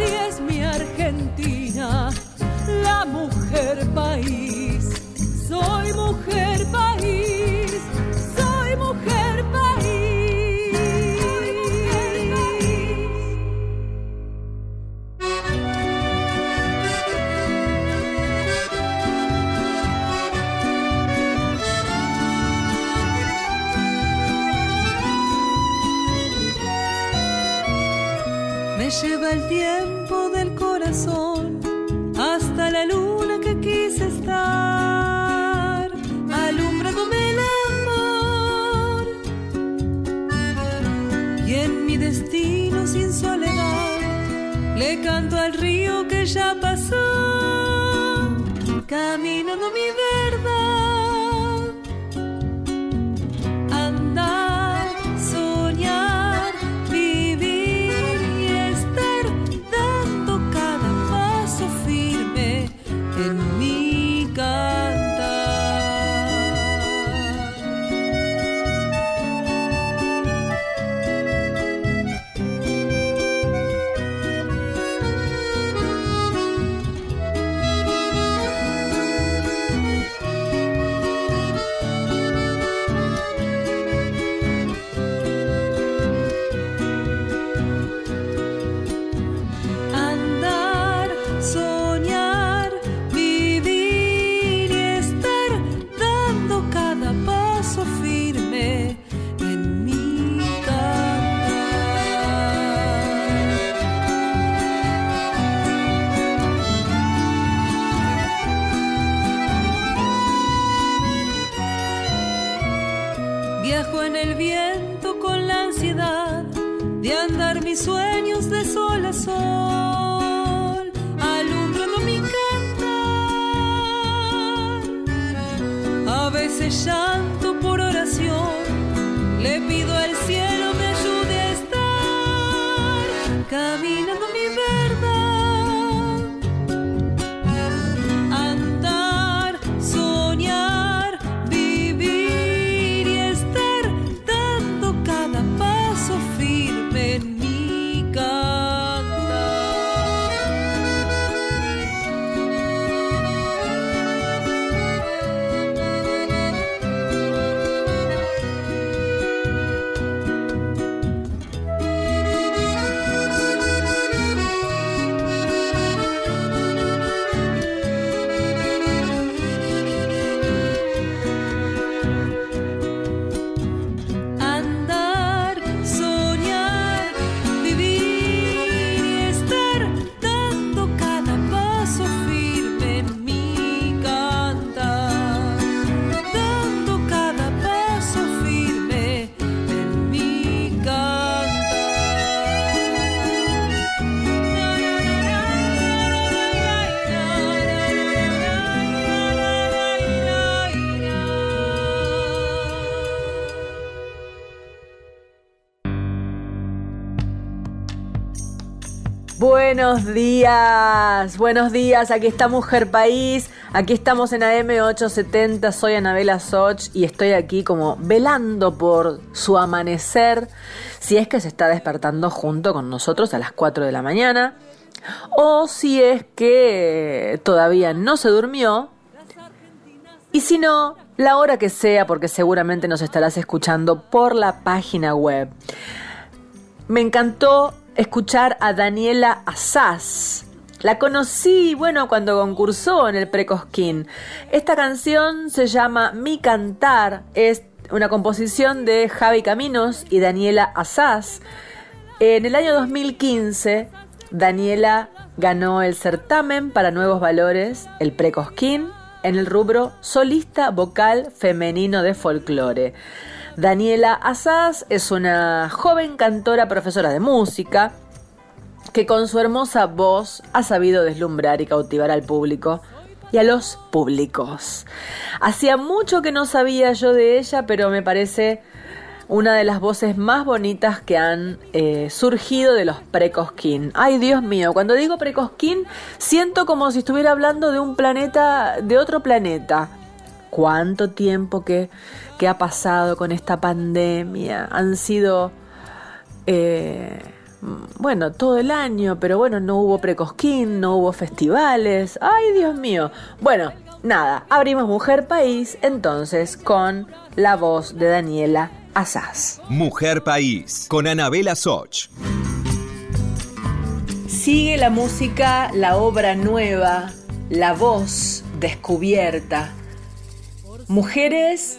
Es mi Argentina, la mujer país. Canto al río que ya mis sueños de sol a sol, alumbrando mi cantar. A veces llanto por oración, le pido al cielo me Buenos días, buenos días, aquí está Mujer País, aquí estamos en AM870, soy Anabela Soch y estoy aquí como velando por su amanecer, si es que se está despertando junto con nosotros a las 4 de la mañana, o si es que todavía no se durmió, y si no, la hora que sea, porque seguramente nos estarás escuchando por la página web. Me encantó escuchar a Daniela Asaz. La conocí, bueno, cuando concursó en el Precosquín. Esta canción se llama Mi Cantar, es una composición de Javi Caminos y Daniela Asaz. En el año 2015, Daniela ganó el certamen para nuevos valores, el Precosquín, en el rubro solista vocal femenino de folclore. Daniela Asaz es una joven cantora profesora de música que con su hermosa voz ha sabido deslumbrar y cautivar al público y a los públicos. Hacía mucho que no sabía yo de ella, pero me parece una de las voces más bonitas que han eh, surgido de los precosquín. Ay, Dios mío, cuando digo precosquín, siento como si estuviera hablando de un planeta, de otro planeta. ¿Cuánto tiempo que, que ha pasado con esta pandemia? Han sido eh, bueno, todo el año, pero bueno, no hubo precosquín, no hubo festivales. Ay, Dios mío. Bueno, nada, abrimos Mujer País entonces con la voz de Daniela Asaz. Mujer País con Anabela Soch. Sigue la música, la obra nueva, la voz descubierta. Mujeres,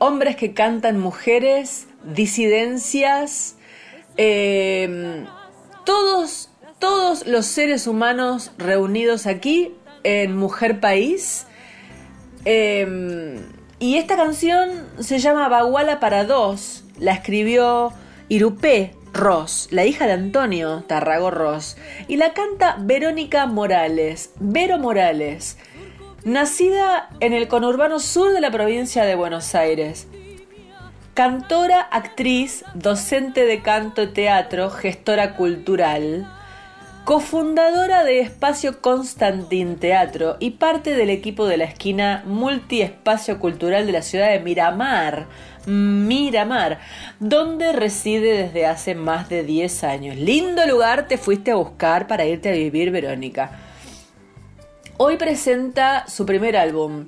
hombres que cantan mujeres, disidencias, eh, todos, todos los seres humanos reunidos aquí en Mujer País. Eh, y esta canción se llama Baguala para dos. La escribió Irupé Ross, la hija de Antonio Tarrago Ross. Y la canta Verónica Morales. Vero Morales. Nacida en el conurbano sur de la provincia de Buenos Aires. Cantora, actriz, docente de canto, teatro, gestora cultural cofundadora de Espacio Constantin Teatro y parte del equipo de la esquina Multiespacio Cultural de la ciudad de Miramar, Miramar, donde reside desde hace más de 10 años. Lindo lugar te fuiste a buscar para irte a vivir, Verónica. Hoy presenta su primer álbum,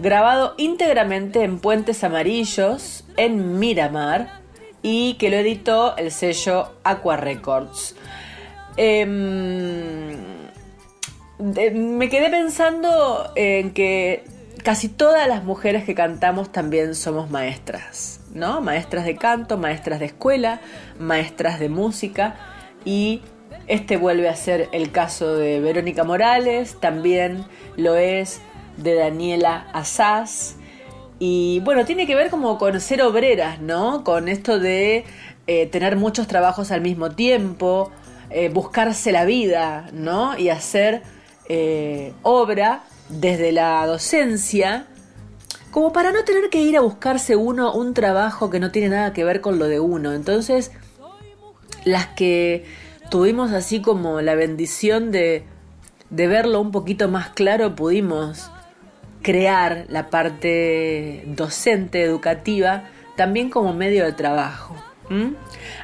grabado íntegramente en Puentes Amarillos, en Miramar, y que lo editó el sello Aqua Records. Em, me quedé pensando en que casi todas las mujeres que cantamos también somos maestras, ¿no? Maestras de canto, maestras de escuela, maestras de música y este vuelve a ser el caso de Verónica Morales, también lo es de Daniela Asaz y bueno, tiene que ver como con ser obreras, ¿no? Con esto de eh, tener muchos trabajos al mismo tiempo, eh, buscarse la vida, ¿no? Y hacer eh, obra desde la docencia, como para no tener que ir a buscarse uno un trabajo que no tiene nada que ver con lo de uno. Entonces, las que tuvimos así como la bendición de, de verlo un poquito más claro, pudimos crear la parte docente, educativa, también como medio de trabajo.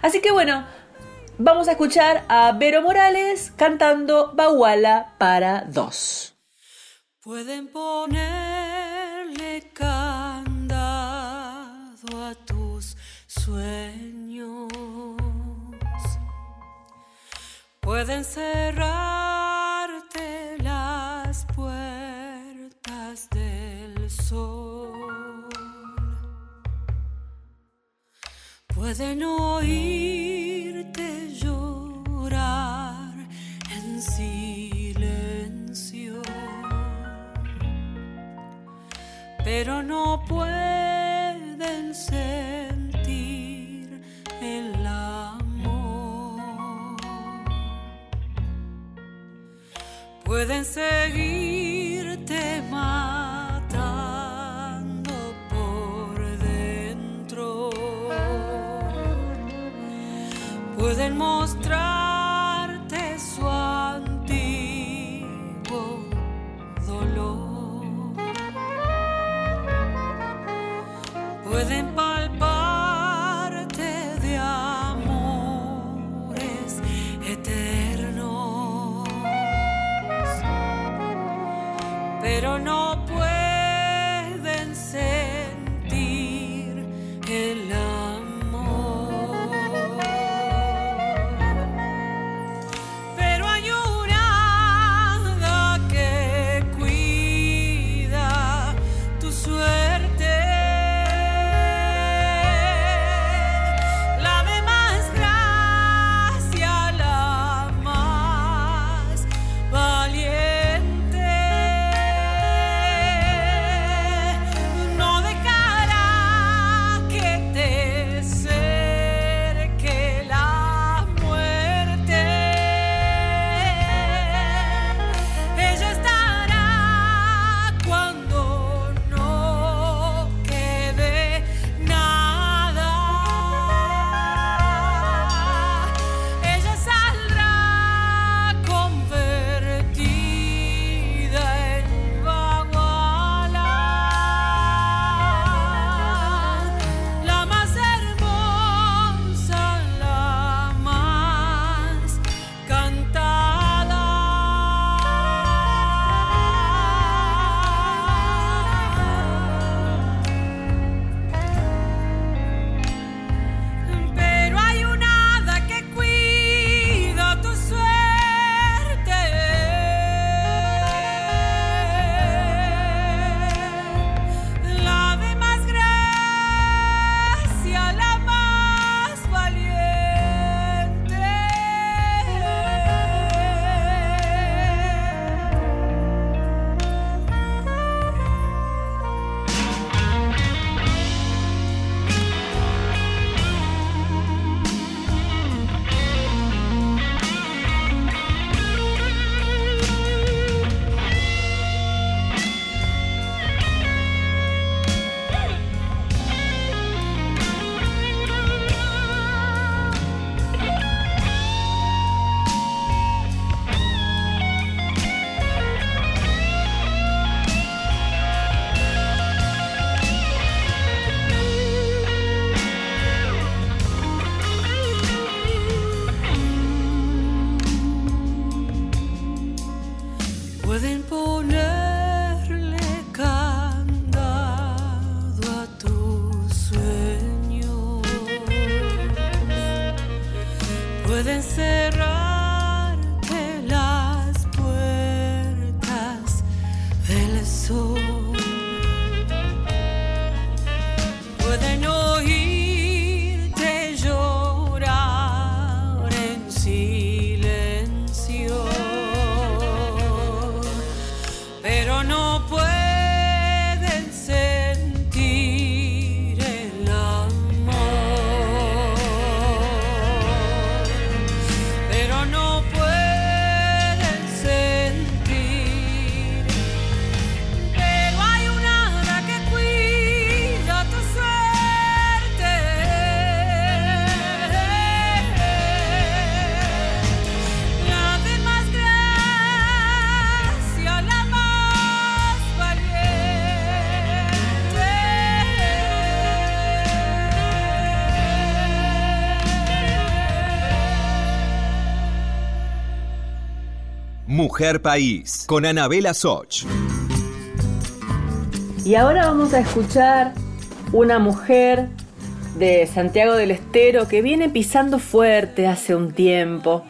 Así que bueno, Vamos a escuchar a Vero Morales cantando Baguala para dos. Pueden ponerle candado a tus sueños. Pueden cerrarte las puertas del sol. Pueden oírte llorar en silencio, pero no pueden sentir el Pueden seguirte más pueden mostrarte pero no Mujer País con Anabela Soch. Y ahora vamos a escuchar una mujer de Santiago del Estero que viene pisando fuerte hace un tiempo.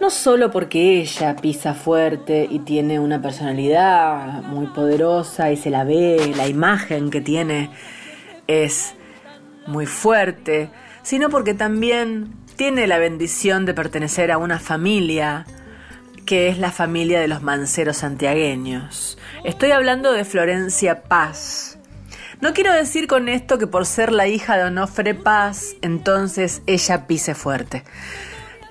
No solo porque ella pisa fuerte y tiene una personalidad muy poderosa y se la ve, la imagen que tiene es muy fuerte, sino porque también tiene la bendición de pertenecer a una familia que es la familia de los manceros santiagueños. Estoy hablando de Florencia Paz. No quiero decir con esto que por ser la hija de Onofre Paz, entonces ella pise fuerte.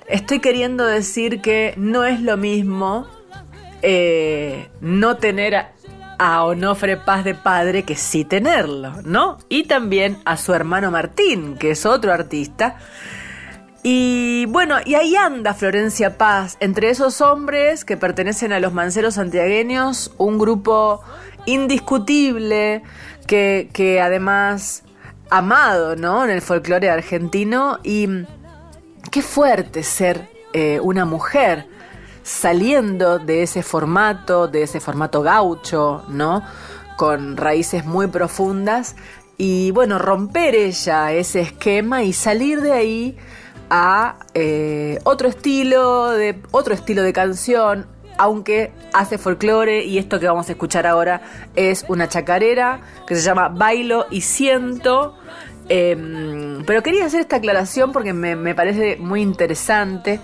Estoy queriendo decir que no es lo mismo eh, no tener a, a Onofre Paz de padre que sí tenerlo, ¿no? Y también a su hermano Martín, que es otro artista. Y bueno, y ahí anda Florencia Paz, entre esos hombres que pertenecen a los manceros santiagueños, un grupo indiscutible que, que además amado, ¿no? En el folclore argentino y qué fuerte ser eh, una mujer saliendo de ese formato, de ese formato gaucho, ¿no? Con raíces muy profundas y bueno, romper ella ese esquema y salir de ahí a eh, otro estilo de otro estilo de canción aunque hace folclore y esto que vamos a escuchar ahora es una chacarera que se llama Bailo y Siento. Eh, pero quería hacer esta aclaración porque me, me parece muy interesante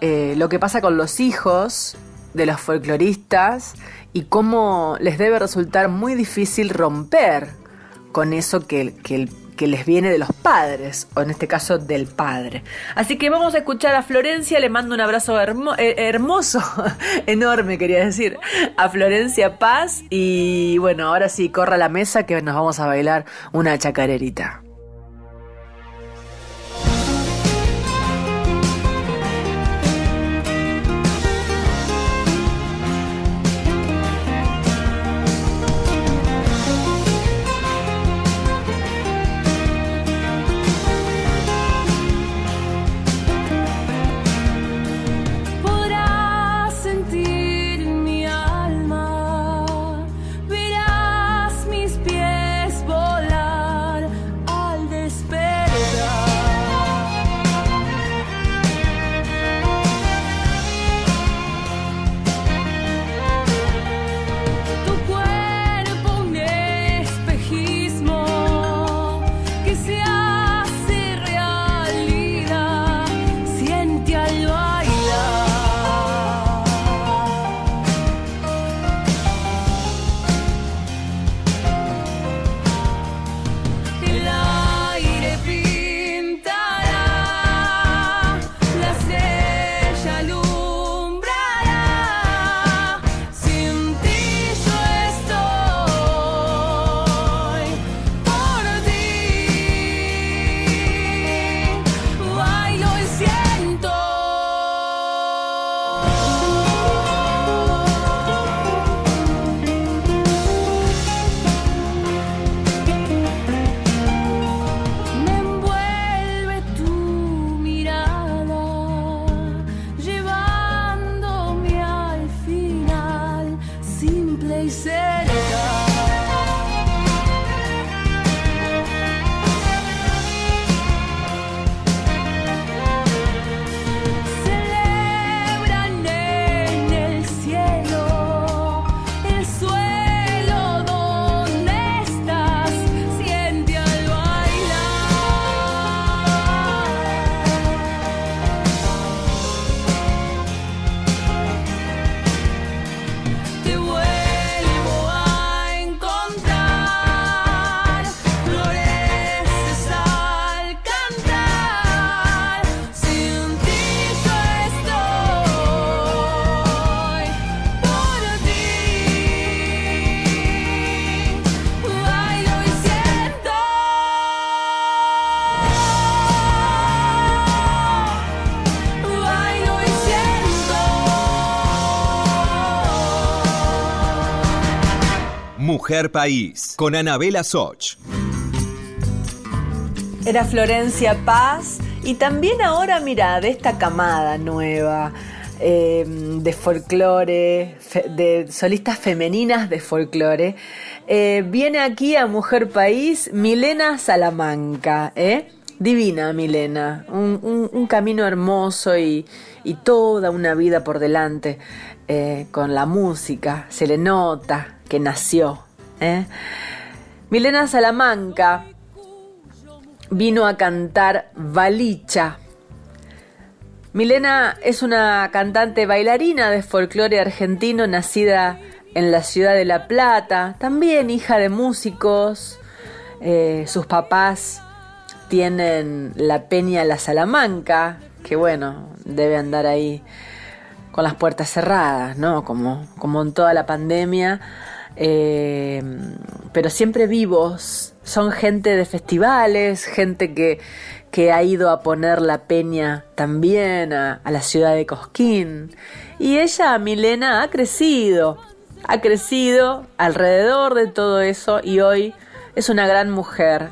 eh, lo que pasa con los hijos de los folcloristas y cómo les debe resultar muy difícil romper con eso que, que el que les viene de los padres, o en este caso del padre. Así que vamos a escuchar a Florencia, le mando un abrazo eh, hermoso, enorme quería decir, a Florencia Paz y bueno, ahora sí, corra la mesa que nos vamos a bailar una chacarerita. Mujer País, con Anabela Soch. Era Florencia Paz y también ahora, mira, de esta camada nueva eh, de folclore, de solistas femeninas de folclore, eh, viene aquí a Mujer País Milena Salamanca, ¿eh? Divina Milena, un, camino hermoso y, y, toda una vida por delante eh, con la música, se le nota que nació ¿eh? Milena Salamanca vino a cantar Balicha. Milena es una cantante bailarina de folclore argentino nacida en la ciudad de La Plata, también hija de músicos. Eh, sus papás tienen la Peña La Salamanca, que bueno, debe andar ahí con las puertas cerradas, ¿no? Como, como en toda la pandemia. Eh, pero siempre vivos. Son gente de festivales, gente que, que ha ido a poner la peña también a, la ciudad de Cosquín. Y ella, Milena, ha crecido, ha crecido alrededor de todo eso y hoy es una gran mujer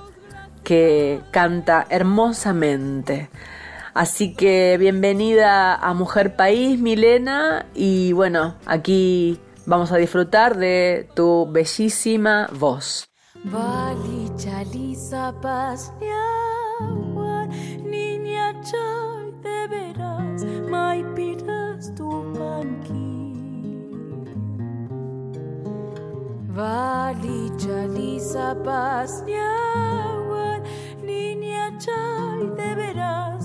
que canta hermosamente. Así que bienvenida a Mujer País, Milena, y bueno, aquí Vamos a disfrutar de tu bellísima voz. Vali chaliza paz niña chay de veras,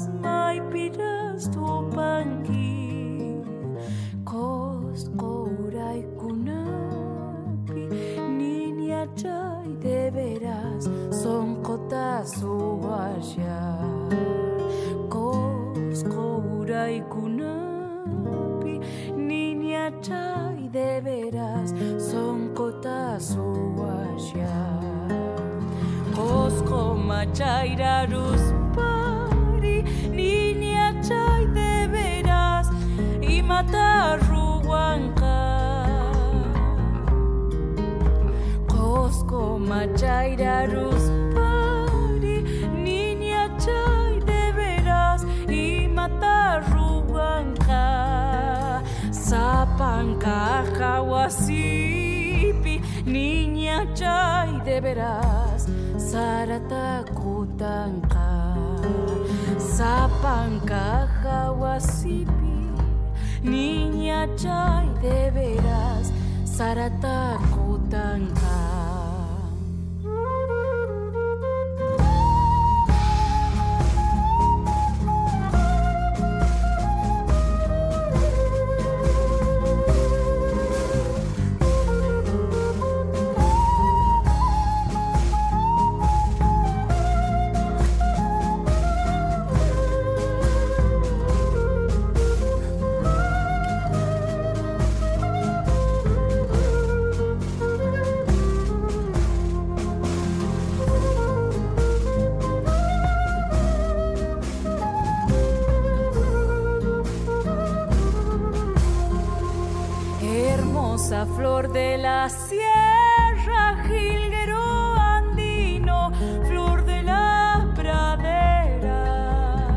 flor de la sierra, jilguero andino, flor de la pradera.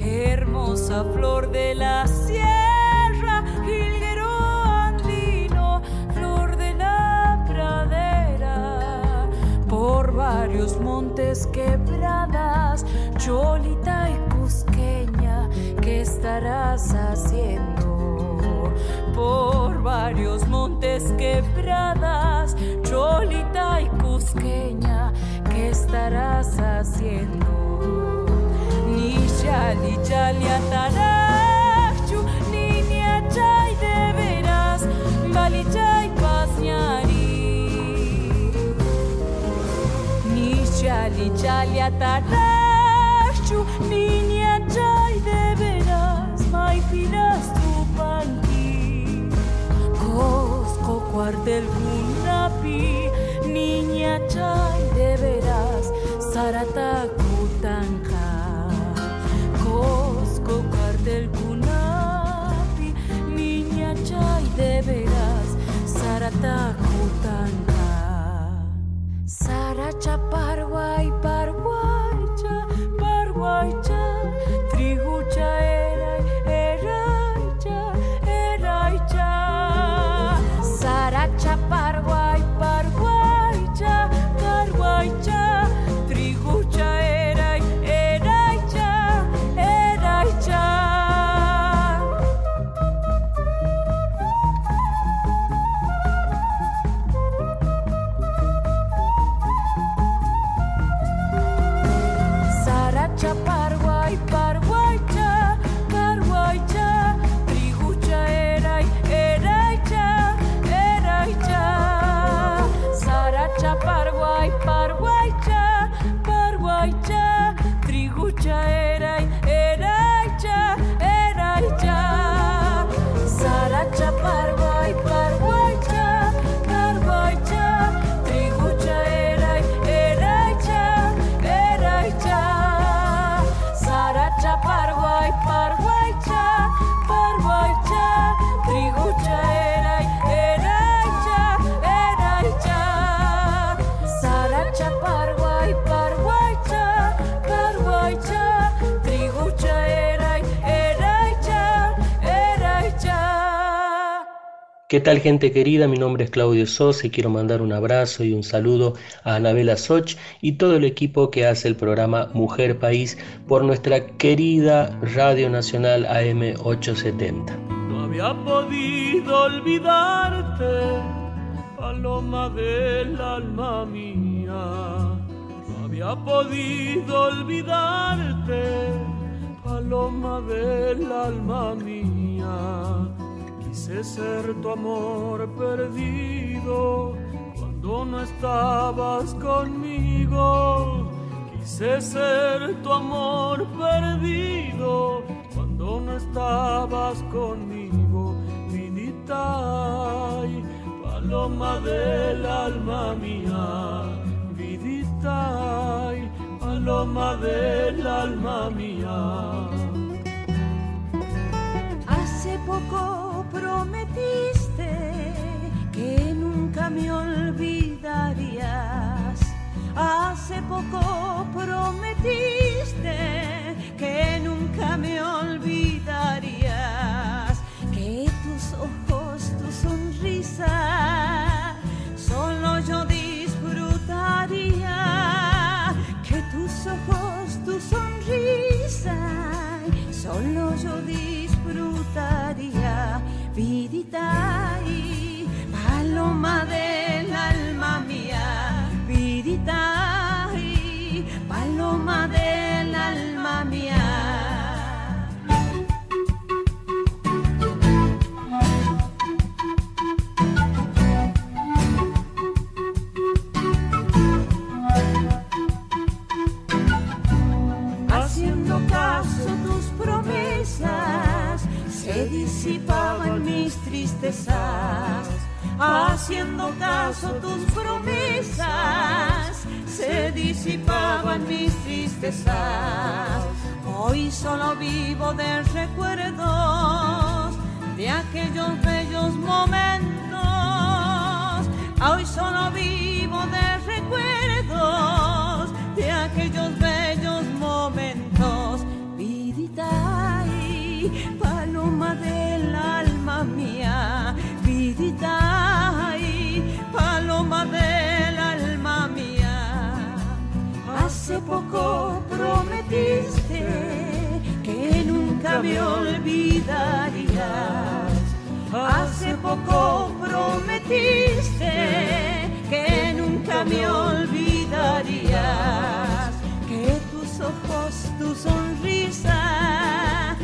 Hermosa flor de la sierra, jilguero andino, flor de la pradera. Por varios montes quebradas, cholita y cusqueña, ¿qué estarás haciendo? Varios montes quebradas, cholita y cusqueña, ¿qué estarás haciendo? Ni chali chali atarachu, ni achay de veras, pasñari. Ni chali chali Niña chay de veras, saratakutanka. Cosco cuartel kunapi, niña chay de veras, saratakutanka. ¿Qué tal gente querida? Mi nombre es Claudio Sosa y quiero mandar un abrazo y un saludo a Anabela Soch y todo el equipo que hace el programa Mujer País por nuestra querida Radio Nacional AM870. No había podido olvidarte, paloma del alma mía. No había podido olvidarte, paloma del alma mía. Quise ser tu amor perdido cuando no estabas conmigo. Quise ser tu amor perdido cuando no estabas conmigo, vidita paloma del alma mía, vidita paloma del alma mía. Hace poco prometiste que nunca me olvidarías. Hace poco prometiste que nunca me olvidarías. Que tus ojos, tu sonrisa, solo yo disfrutaría. Que tus ojos, tu sonrisa, solo yo disfrutaría. Vidita y paloma del Haciendo caso tus promesas, se disipaban mis tristezas. Hoy solo vivo de recuerdos de aquellos bellos momentos. Hoy solo vivo de recuerdos de aquellos bellos momentos. Vidita poco prometiste que nunca me olvidarías. Hace poco prometiste que nunca me olvidarías. Que tus ojos, tu sonrisa,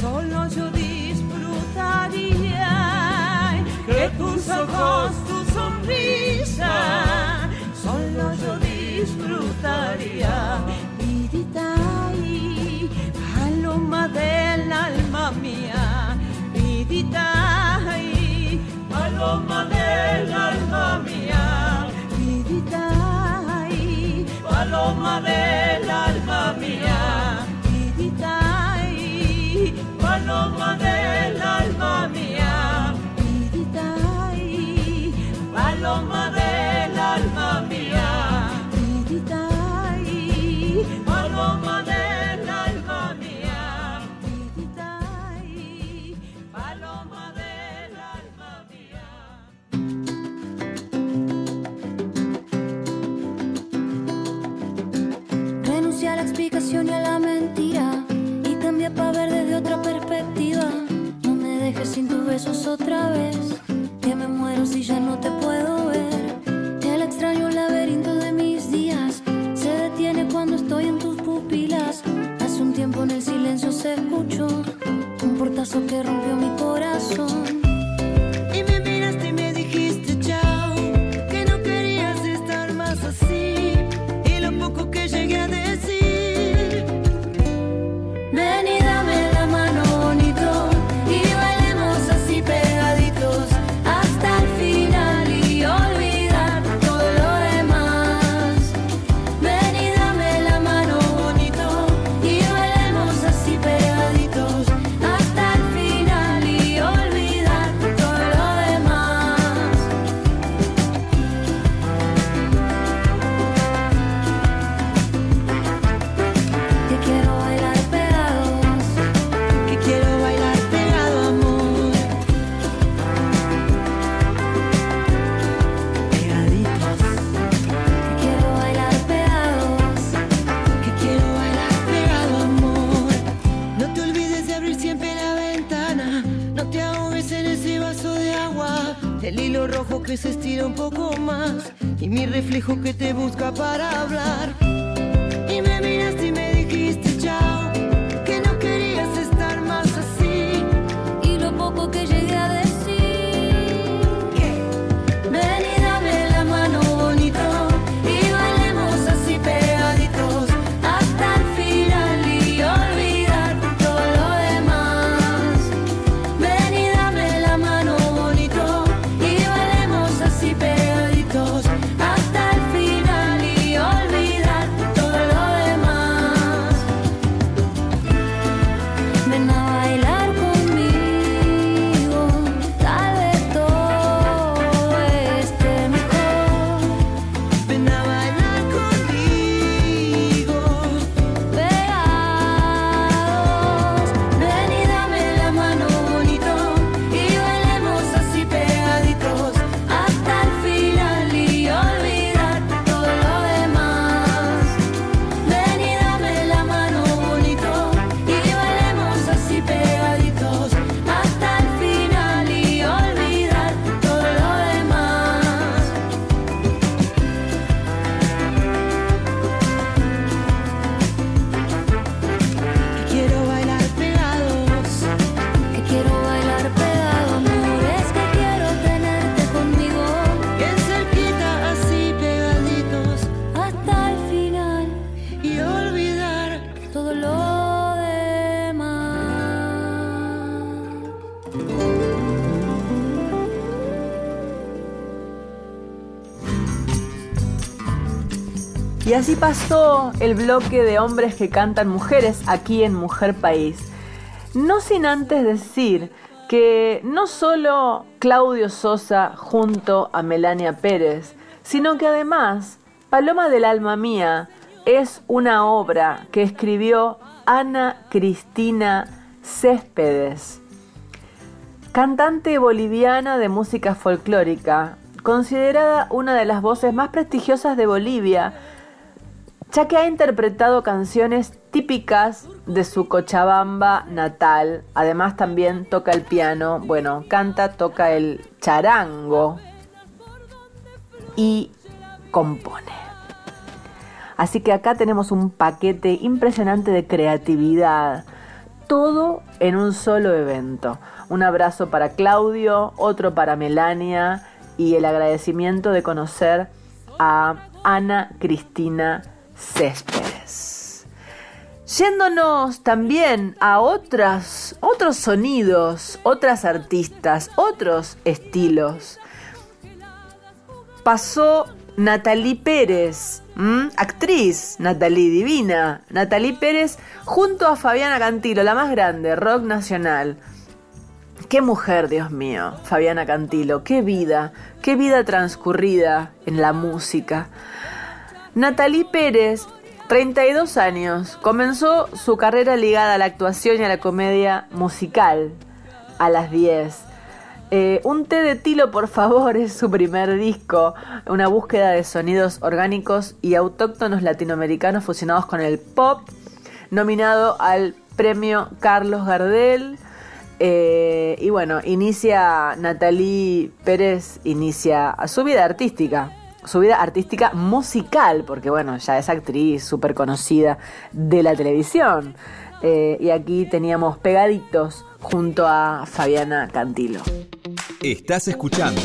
solo yo disfrutaría. Que tus ojos, tu sonrisa solo yo disfrutaría. Vidita y paloma del alma mía, vidita y paloma del alma mía, vidita y paloma del alma besos otra vez, que me muero si ya no te puedo ver. El extraño laberinto de mis días se detiene cuando estoy en tus pupilas. Hace un tiempo en el silencio se escuchó un portazo que rompió mi corazón. Y así pasó el bloque de hombres que cantan mujeres aquí en Mujer País. No sin antes decir que no solo Claudio Sosa junto a Melania Pérez, sino que además Paloma del Alma Mía es una obra que escribió Ana Cristina Céspedes, cantante boliviana de música folclórica, considerada una de las voces más prestigiosas de Bolivia, ya que ha interpretado canciones típicas de su Cochabamba natal. Además también toca el piano, bueno, canta, toca el charango y compone. Así que acá tenemos un paquete impresionante de creatividad, todo en un solo evento. Un abrazo para Claudio, otro para Melania y el agradecimiento de conocer a Ana Cristina Céspedes. Yéndonos también a otras, otros sonidos, otras artistas, otros estilos. Pasó Natalie Pérez, actriz Natalie Divina, Natalie Pérez junto a Fabiana Cantilo, la más grande, rock nacional. Qué mujer, Dios mío, Fabiana Cantilo, qué vida, qué vida transcurrida en la música. Natalie Pérez, 32 años, comenzó su carrera ligada a la actuación y a la comedia musical a las 10. Eh, un té de tilo, por favor, es su primer disco, una búsqueda de sonidos orgánicos y autóctonos latinoamericanos fusionados con el pop, nominado al premio Carlos Gardel. Eh, y bueno, inicia Natalie Pérez, inicia su vida artística su vida artística musical, porque bueno, ya es actriz súper conocida de la televisión. Eh, y aquí teníamos pegaditos junto a Fabiana Cantilo. Estás escuchando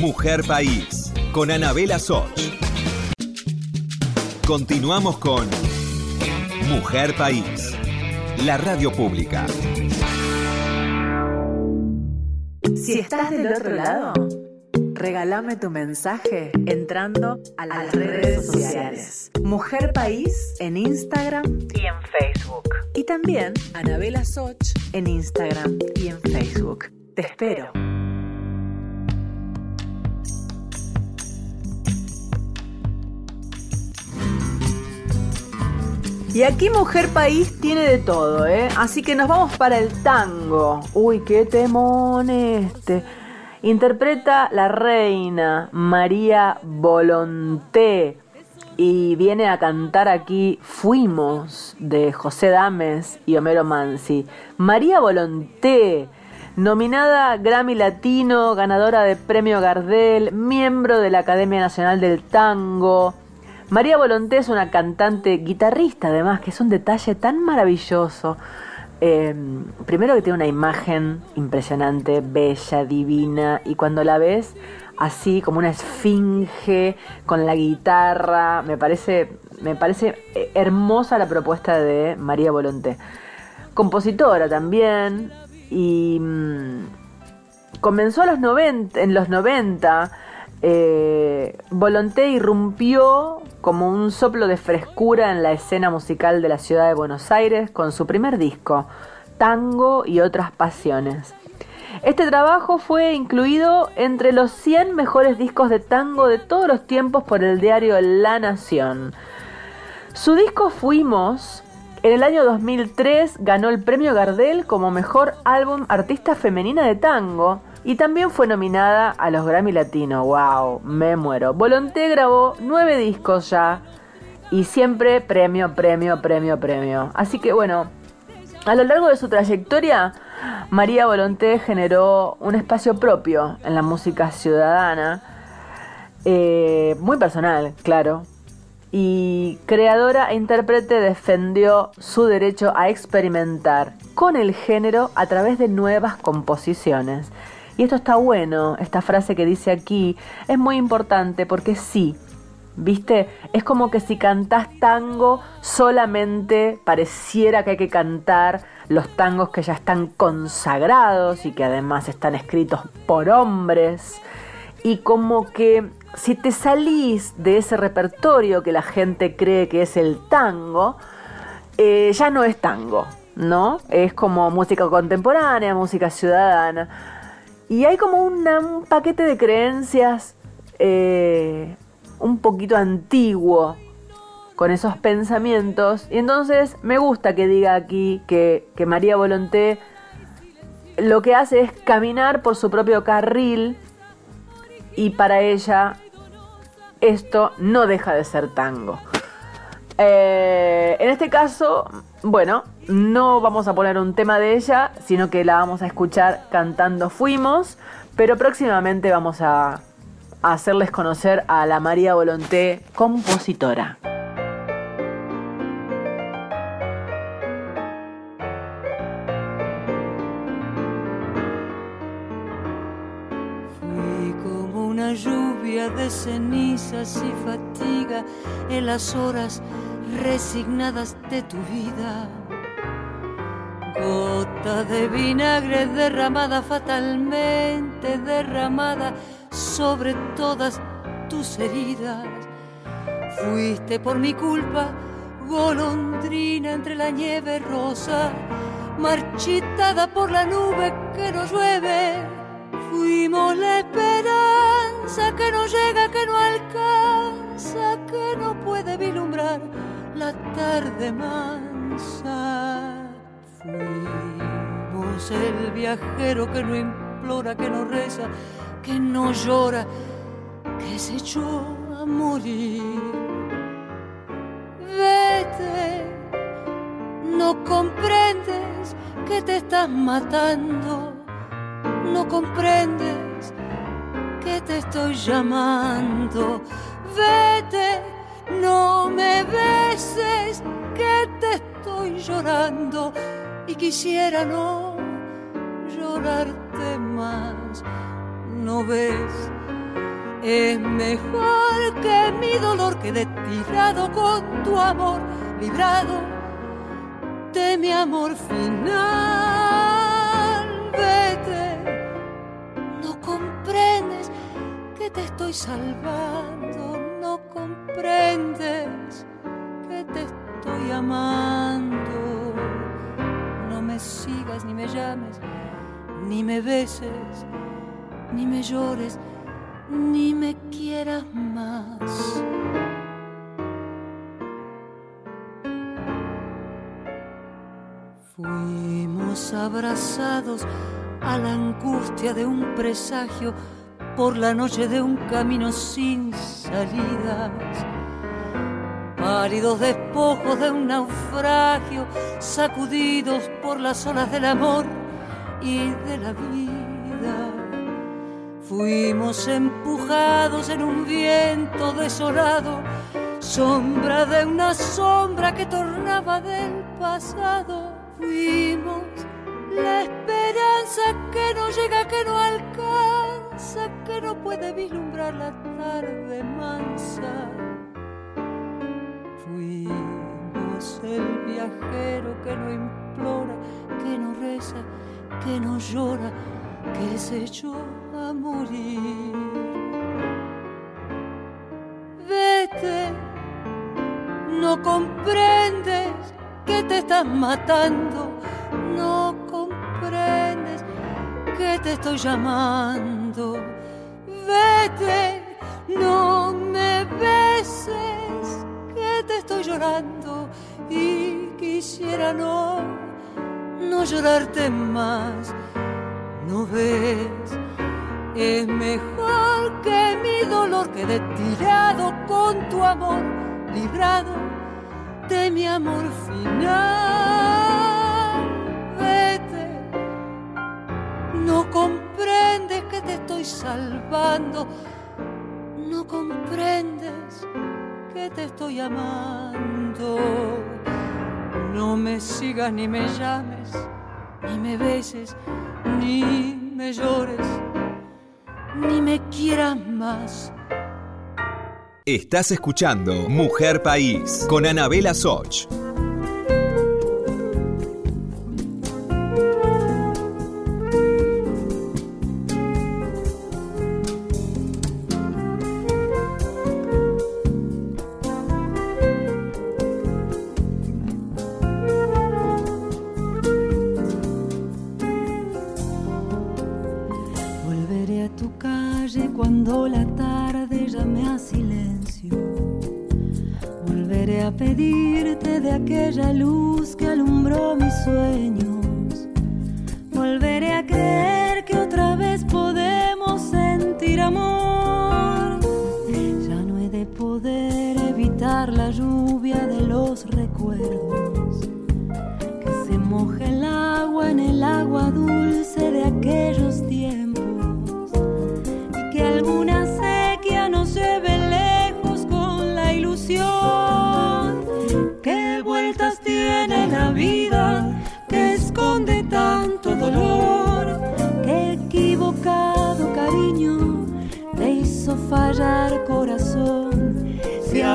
Mujer País con Anabela Soch. Continuamos con Mujer País, la radio pública. Si estás del otro lado Regálame tu mensaje entrando a las, redes, sociales. Mujer País en Instagram y en Facebook. Y también Anabela Soch en Instagram y en Facebook. Te espero. Y aquí Mujer País tiene de todo, ¿eh? Así que nos vamos para el tango. Uy, qué temón este. Interpreta la reina María Volonté y viene a cantar aquí Fuimos de José Dames y Homero Mansi. María Volonté, nominada Grammy Latino, ganadora de Premio Gardel, miembro de la Academia Nacional del Tango. María Volonté es una cantante guitarrista además, que es un detalle tan maravilloso. Em, primero que tiene una imagen impresionante, bella, divina, y cuando la ves así como una esfinge con la guitarra, me parece, me parece eh, hermosa la propuesta de María Volonté. Compositora también, y mm, comenzó a los 90, en los 90 eh, Volonté irrumpió como un soplo de frescura en la escena musical de la ciudad de Buenos Aires con su primer disco, Tango y otras pasiones. Este trabajo fue incluido entre los 100 mejores discos de tango de todos los tiempos por el diario La Nación. Su disco Fuimos, en el año 2003 ganó el premio Gardel como mejor álbum artista femenina de tango y también fue nominada a los Grammy Latino. ¡Wow! Me muero. Volonté grabó nueve discos ya y siempre premio, premio, premio, premio. Así que bueno, a lo largo de su trayectoria, María Volonté generó un espacio propio en la música ciudadana, eh, muy personal, claro. Y creadora e intérprete defendió su derecho a experimentar con el género a través de nuevas composiciones y esto está bueno, esta frase que dice aquí, es muy importante porque sí, ¿viste? Es como que si cantás tango solamente pareciera que hay que cantar los tangos que ya están consagrados y que además están escritos por hombres. Y como que si te salís de ese repertorio que la gente cree que es el tango, eh, ya no es tango, ¿no? Es como música contemporánea, música ciudadana. Y hay como un paquete de creencias eh, un poquito antiguo con esos pensamientos. Y entonces me gusta que diga aquí que, que María Volonté lo que hace es caminar por su propio carril y para ella esto no deja de ser tango. Eh, en este caso, bueno, no vamos a poner un tema de ella, sino que la vamos a escuchar cantando Fuimos, pero próximamente vamos a, hacerles conocer a la María Volonté, compositora. Lluvia de cenizas y fatiga en las horas resignadas de tu vida. Gota de vinagre derramada fatalmente, derramada sobre todas tus heridas. Fuiste por mi culpa, golondrina entre la nieve rosa, marchitada por la nube que no llueve. Fuimos la esperanza que no llega, que no alcanza, que no puede vislumbrar la tarde mansa. Fuimos el viajero que no implora, que no reza, que no llora, que se echó a morir. Vete, no comprendes que te estás matando, no comprendes que te estoy llamando. Vete, no me beses, que te estoy llorando y quisiera no llorarte más. No ves, es mejor que mi dolor quede tirado con tu amor, librado de mi amor final. Vete, no comprendes que te estoy salvando, no comprendes que te estoy amando. Sigas ni me llames, ni me beses, ni me llores, ni me quieras más. Fuimos abrazados a la angustia de un presagio por la noche de un camino sin salidas. Pálidos despojos de un naufragio, sacudidos por las olas del amor y de la vida. Fuimos empujados en un viento desolado, sombra de una sombra que tornaba del pasado. Fuimos la esperanza que no llega, que no alcanza, que no puede vislumbrar la tarde mansa. Fuimos el viajero que no implora, que no reza, que no llora, que se echó a morir. Vete, no comprendes que te estás matando, no comprendes que te estoy llamando. Vete, no me beses, te estoy llorando y quisiera no, no llorarte más. No ves, es mejor que mi dolor quede tirado con tu amor, librado de mi amor final. Vete, no comprendes que te estoy salvando, no comprendes que te estoy amando. No me sigas ni me llames, ni me beses, ni me llores, ni me quieras más. Estás escuchando Mujer País con Anabela Soch.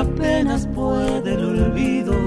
Apenas puede el olvido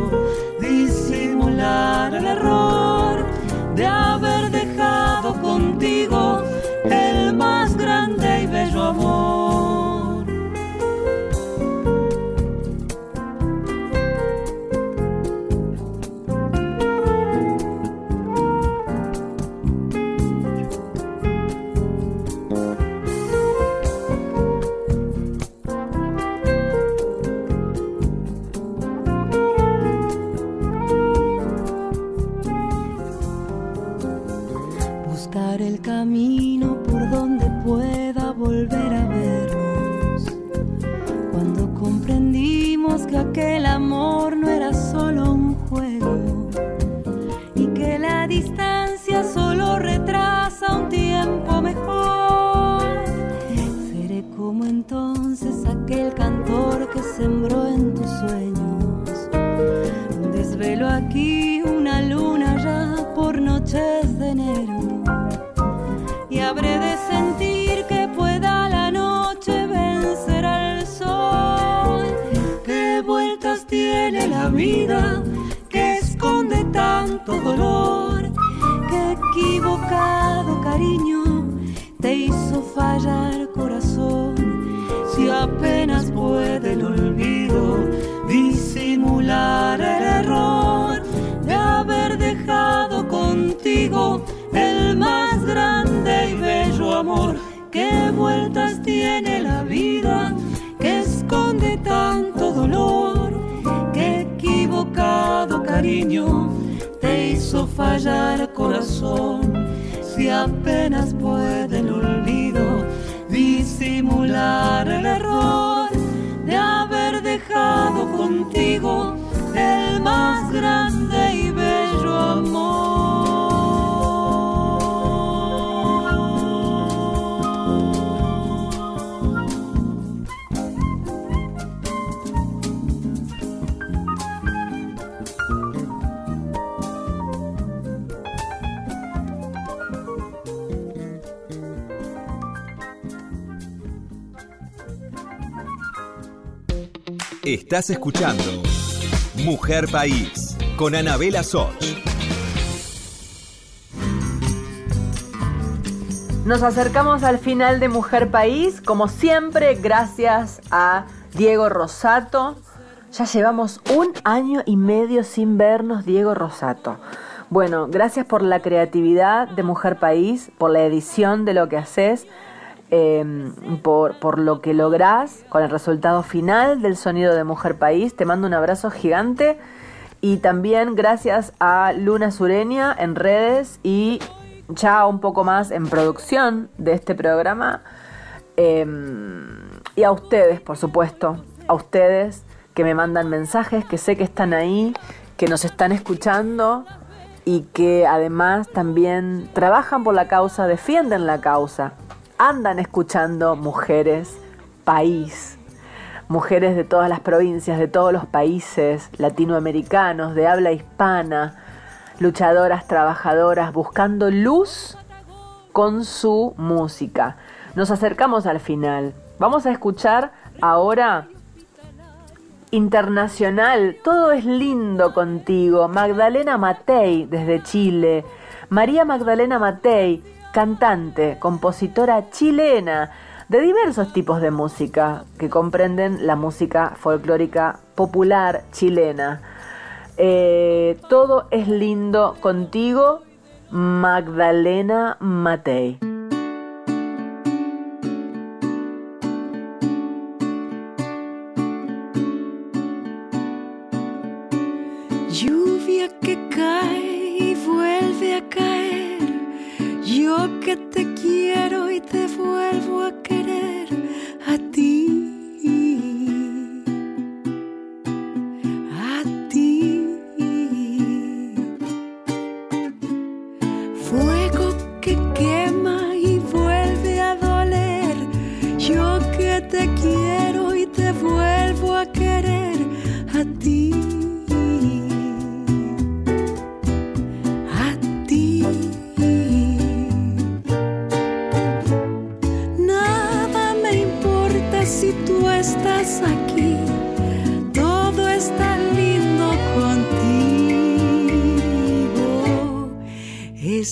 cariño te hizo fallar el corazón si apenas puedes. Estás escuchando Mujer País con Anabela Soch. Nos acercamos al final de Mujer País, como siempre, gracias a Diego Rosato. Ya llevamos un año y medio sin vernos, Diego Rosato. Bueno, gracias por la creatividad de Mujer País, por la edición de lo que haces Em, por, por, lo que lográs con el resultado final del sonido de Mujer País. Te mando un abrazo gigante y también gracias a Luna Sureña en redes y ya un poco más en producción de este programa. Em, y a ustedes, por supuesto, a ustedes que me mandan mensajes, que sé que están ahí, que nos están escuchando y que además también trabajan por la causa, defienden la causa andan escuchando mujeres país, mujeres de todas las provincias, de todos los países latinoamericanos, de habla hispana, luchadoras, trabajadoras, buscando luz con su música. Nos acercamos al final. Vamos a escuchar ahora internacional, todo es lindo contigo. Magdalena Matei desde Chile. María Magdalena Matei cantante, compositora chilena de diversos tipos de música que comprenden la música folclórica popular chilena. Eh, todo es lindo contigo, Magdalena Matei. Yo que te quiero y te vuelvo a querer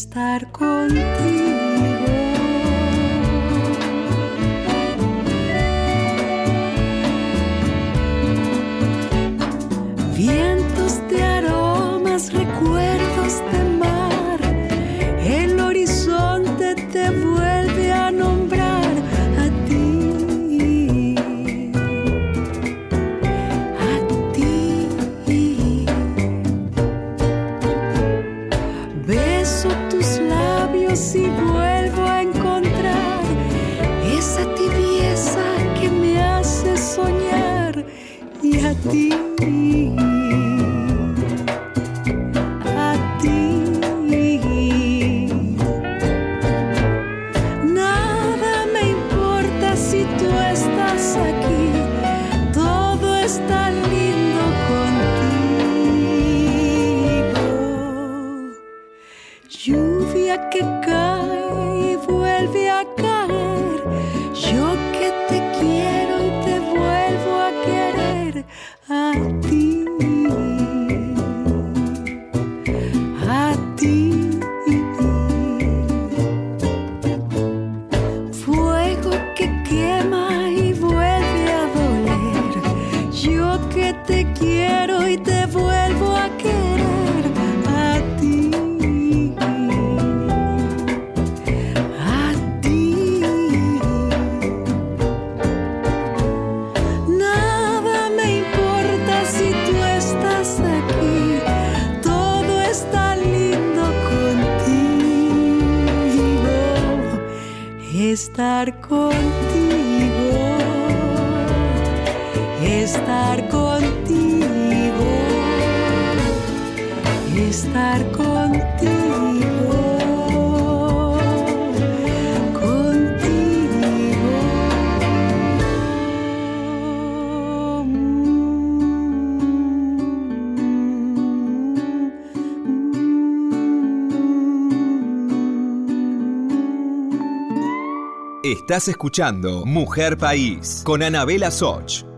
estar contigo. estar contigo, estar contigo, contigo. Estás escuchando Mujer País con Anabela Soch.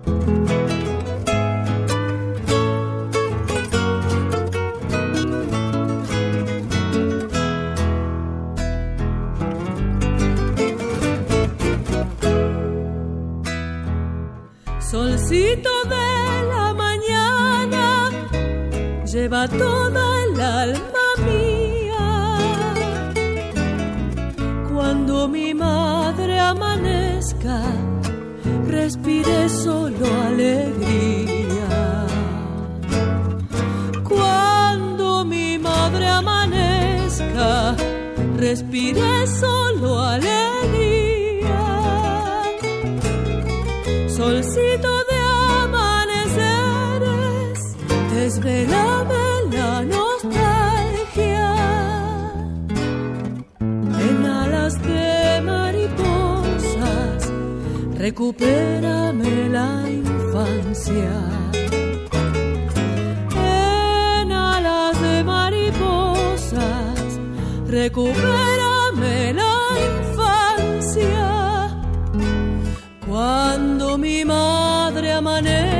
amane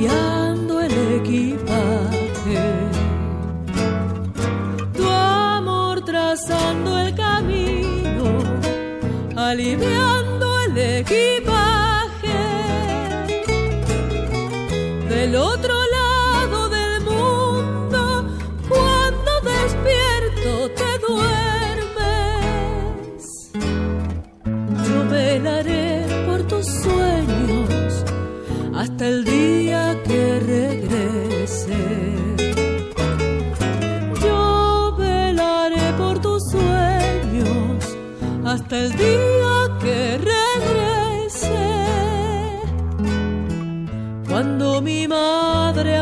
Yeah.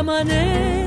manera.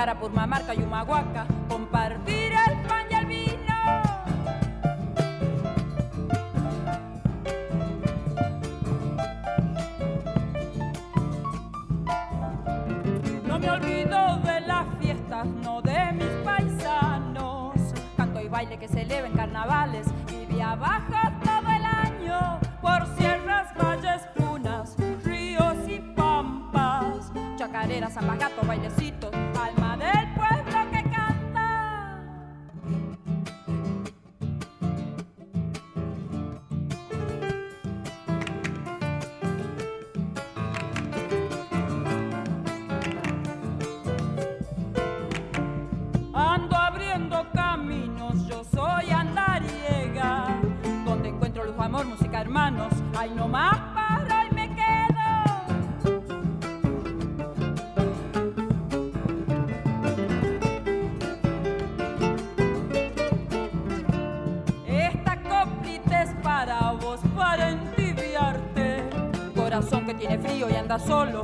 Tilcara, Purmamarca, Yumahuaca, compartir el pan y el vino. No me olvido de las fiestas, no de mis paisanos, canto y baile que se eleven solo.